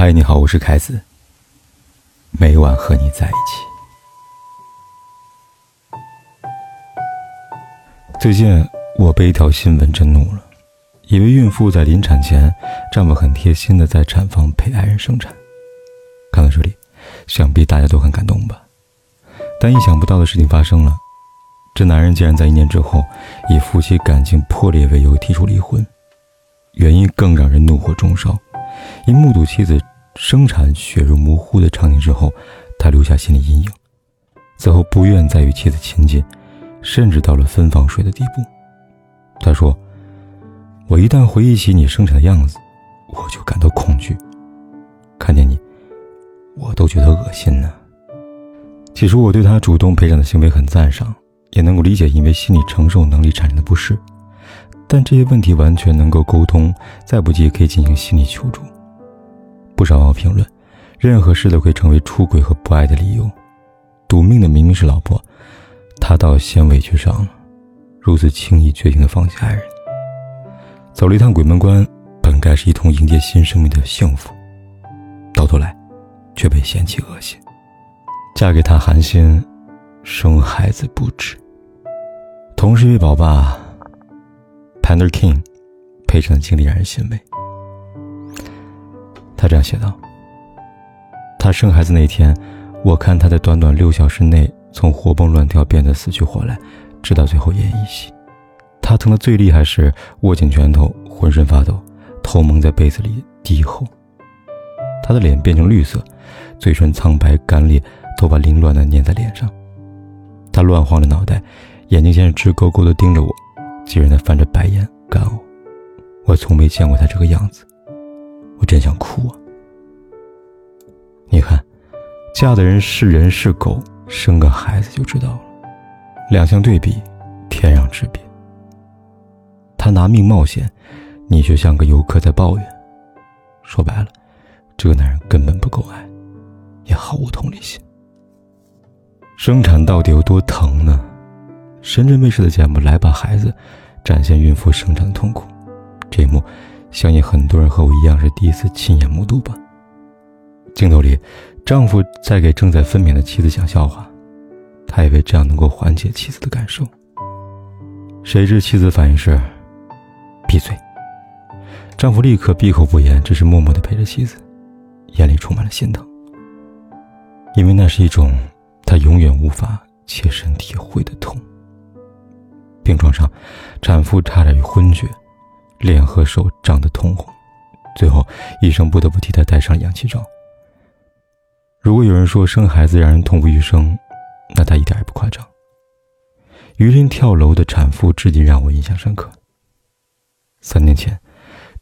嗨，你好，我是凯子。每晚和你在一起。最近我被一条新闻震怒了。一位孕妇在临产前，丈夫很贴心的在产房陪爱人生产。看到这里，想必大家都很感动吧？但意想不到的事情发生了，这男人竟然在一年之后，以夫妻感情破裂为由提出离婚。原因更让人怒火中烧，因目睹妻子生产血肉模糊的场景之后，他留下心理阴影，此后不愿再与妻子亲近，甚至到了分房睡的地步。他说：“我一旦回忆起你生产的样子，我就感到恐惧，看见你，我都觉得恶心呢。”起初我对他主动陪产的行为很赞赏，也能够理解因为心理承受能力产生的不适。但这些问题完全能够沟通，再不济可以进行心理求助。不少网友评论，任何事都可以成为出轨和不爱的理由。赌命的明明是老婆，他倒先委屈上了，如此轻易决定的放弃爱人，走了一趟鬼门关，本该是一同迎接新生命的幸福，到头来，却被嫌弃恶心。嫁给他寒心，生孩子不止。同是一位宝爸。Panda King，陪产的经历让人欣慰。他这样写道：“他生孩子那天，我看他在短短六小时内从活蹦乱跳变得死去活来，直到最后奄奄一息。他疼的最厉害时，握紧拳头，浑身发抖，头蒙在被子里低吼。他的脸变成绿色，嘴唇苍白干裂，头发凌乱的粘在脸上。他乱晃着脑袋，眼睛先是直勾勾的盯着我。”几人在翻着白眼干呕，我从没见过他这个样子，我真想哭啊！你看，嫁的人是人是狗，生个孩子就知道了。两相对比，天壤之别。他拿命冒险，你却像个游客在抱怨。说白了，这个男人根本不够爱，也毫无同理心。生产到底有多疼呢？深圳卫视的节目《来吧孩子》，展现孕妇生产的痛苦。这一幕，相信很多人和我一样是第一次亲眼目睹吧。镜头里，丈夫在给正在分娩的妻子讲笑话，他以为这样能够缓解妻子的感受。谁知妻子反应是：“闭嘴。”丈夫立刻闭口不言，只是默默地陪着妻子，眼里充满了心疼，因为那是一种他永远无法切身体会的痛。病床上，产妇差点与昏厥，脸和手涨得通红，最后医生不得不替她戴上氧气罩。如果有人说生孩子让人痛不欲生，那他一点也不夸张。榆林跳楼的产妇至今让我印象深刻。三年前，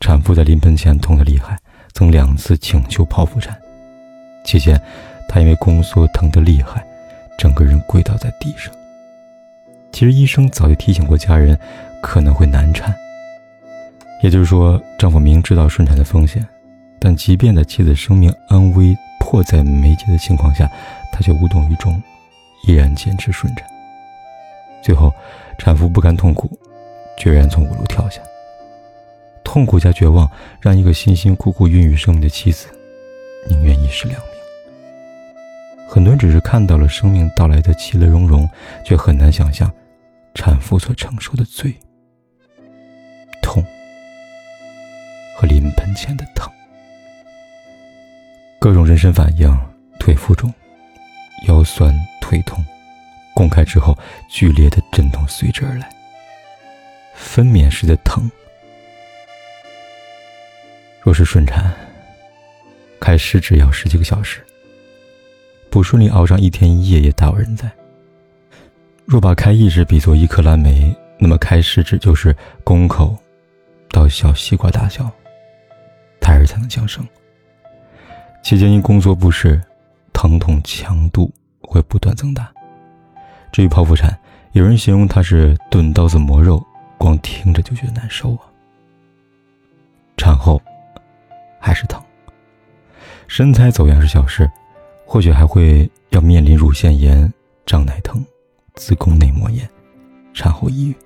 产妇在临盆前痛得厉害，曾两次请求剖腹产，期间她因为宫缩疼得厉害，整个人跪倒在地上。其实医生早就提醒过家人，可能会难产。也就是说，丈夫明知道顺产的风险，但即便在妻子生命安危迫在眉睫的情况下，他却无动于衷，依然坚持顺产。最后，产妇不甘痛苦，决然从五楼跳下。痛苦加绝望，让一个辛辛苦苦孕育生命的妻子，宁愿一尸两命。很多人只是看到了生命到来的其乐融融，却很难想象。产妇所承受的罪、痛和临盆前的疼，各种妊娠反应：腿浮肿、腰酸腿痛，公开之后剧烈的阵痛随之而来。分娩时的疼，若是顺产，开十指要十几个小时；不顺利熬上一天一夜也大有人在。若把开一指比作一颗蓝莓，那么开十指就是宫口到小西瓜大小，胎儿才能降生。期间因宫缩不适，疼痛强度会不断增大。至于剖腹产，有人形容它是钝刀子磨肉，光听着就觉得难受啊。产后还是疼，身材走样是小事，或许还会要面临乳腺炎、胀奶疼。子宫内膜炎、产后抑郁，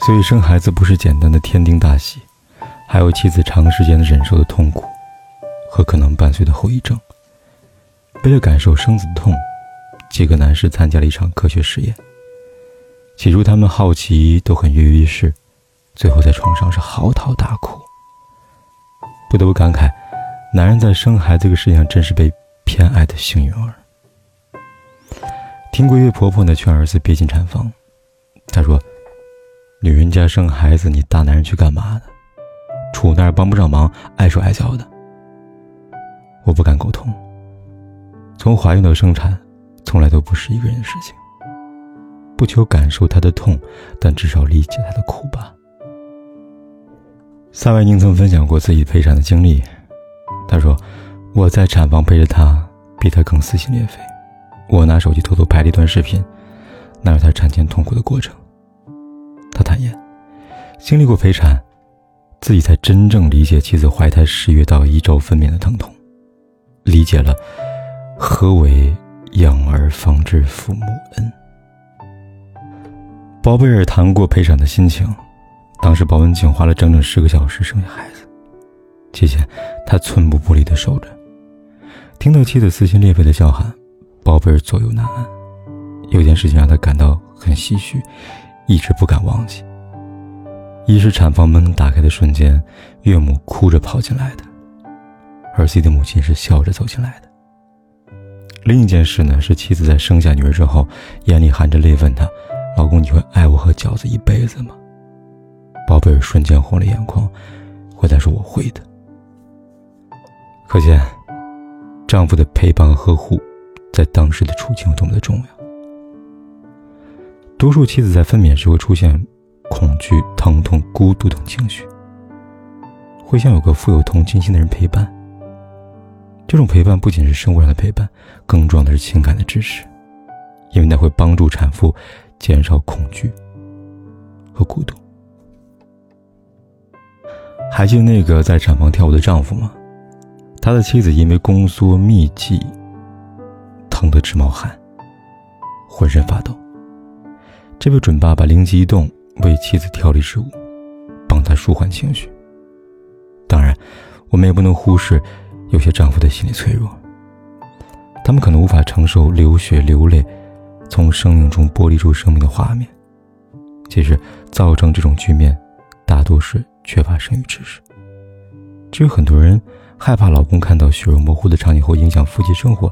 所以生孩子不是简单的天丁大喜，还有妻子长时间的忍受的痛苦和可能伴随的后遗症。为了感受生子的痛，几个男士参加了一场科学实验。起初他们好奇，都很跃跃欲试，最后在床上是嚎啕大哭。不得不感慨，男人在生孩子这个世界上真是被偏爱的幸运儿。听过一位婆婆呢劝儿子别进产房，她说：“女人家生孩子，你大男人去干嘛呢？杵那儿帮不上忙，碍手碍脚的。”我不敢苟同。从怀孕到生产，从来都不是一个人的事情。不求感受她的痛，但至少理解她的苦吧。萨维宁曾分享过自己陪产的经历，他说：“我在产房陪着她，比她更撕心裂肺。我拿手机偷偷拍了一段视频，那是她产前痛苦的过程。他坦言，经历过陪产，自己才真正理解妻子怀胎十月到一周分娩的疼痛，理解了。”何为养儿方知父母恩？包贝尔谈过陪产的心情，当时包文婧花了整整十个小时生下孩子，期间他寸步不离的守着。听到妻子撕心裂肺的叫喊，包贝尔左右难安。有件事情让他感到很唏嘘，一直不敢忘记。一是产房门打开的瞬间，岳母哭着跑进来的，儿媳的母亲是笑着走进来的。另一件事呢，是妻子在生下女儿之后，眼里含着泪问他：“老公，你会爱我和饺子一辈子吗？”宝贝儿瞬间红了眼眶，回答说：“我会的。”可见，丈夫的陪伴和呵护，在当时的处境有多么的重要。多数妻子在分娩时会出现恐惧、疼痛、孤独等情绪，会想有个富有同情心的人陪伴。这种陪伴不仅是生活上的陪伴，更重要的是情感的支持，因为那会帮助产妇减少恐惧和孤独。还记得那个在产房跳舞的丈夫吗？他的妻子因为宫缩密集，疼得直冒汗，浑身发抖。这位准爸爸灵机一动，为妻子调理食物，帮她舒缓情绪。当然，我们也不能忽视。有些丈夫的心理脆弱，他们可能无法承受流血流泪，从生命中剥离出生命的画面。其实，造成这种局面，大多是缺乏生育知识。至于很多人害怕老公看到血肉模糊的场景后影响夫妻生活，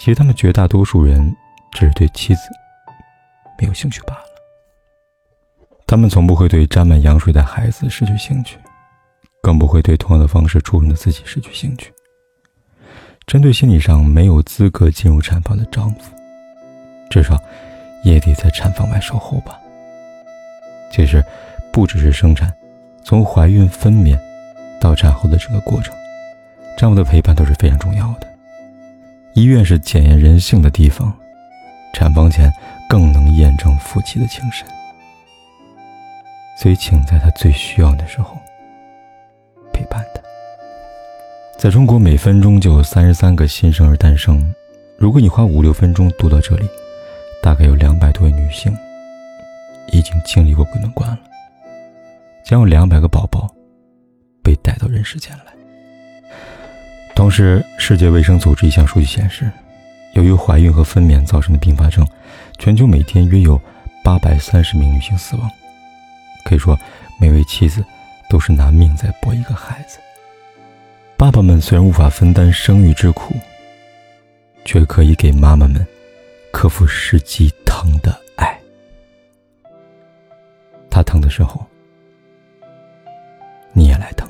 其实他们绝大多数人只是对妻子没有兴趣罢了。他们从不会对沾满羊水的孩子失去兴趣。更不会对同样的方式出生的自己失去兴趣。针对心理上没有资格进入产房的丈夫，至少也得在产房外守候吧。其实，不只是生产，从怀孕、分娩到产后的整个过程，丈夫的陪伴都是非常重要的。医院是检验人性的地方，产房前更能验证夫妻的情深。所以，请在他最需要的时候。陪伴他，在中国每分钟就有三十三个新生儿诞生。如果你花五六分钟读到这里，大概有两百多位女性已经经历过鬼门关了，将有两百个宝宝被带到人世间来。同时，世界卫生组织一项数据显示，由于怀孕和分娩造成的并发症，全球每天约有八百三十名女性死亡。可以说，每位妻子。都是拿命在搏一个孩子。爸爸们虽然无法分担生育之苦，却可以给妈妈们克服实际疼的爱。他疼的时候，你也来疼。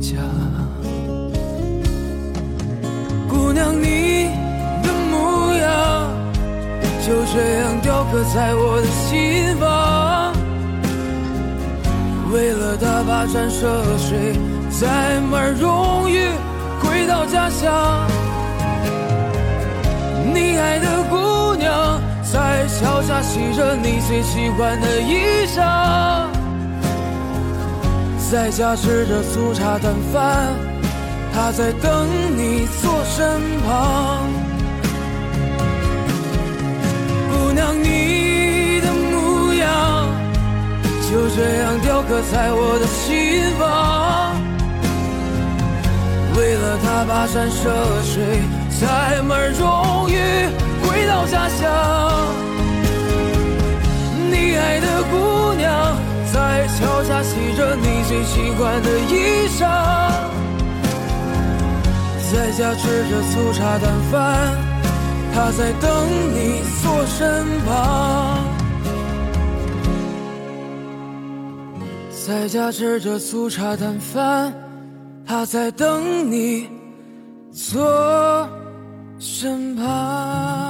家。姑娘，你的模样就这样。雕刻在我的心房，为了他跋山涉水，载满荣誉回到家乡。你爱的姑娘在桥下洗着你最喜欢的衣裳，在家吃着粗茶淡饭，她在等你坐身旁。姑娘，你的模样就这样雕刻在我的心房。为了他跋山涉水，载满荣誉回到家乡。你爱的姑娘在桥下洗着你最喜欢的衣裳，在家吃着粗茶淡饭，她在等你坐身旁。在家吃着粗茶淡饭。他在等你坐身旁。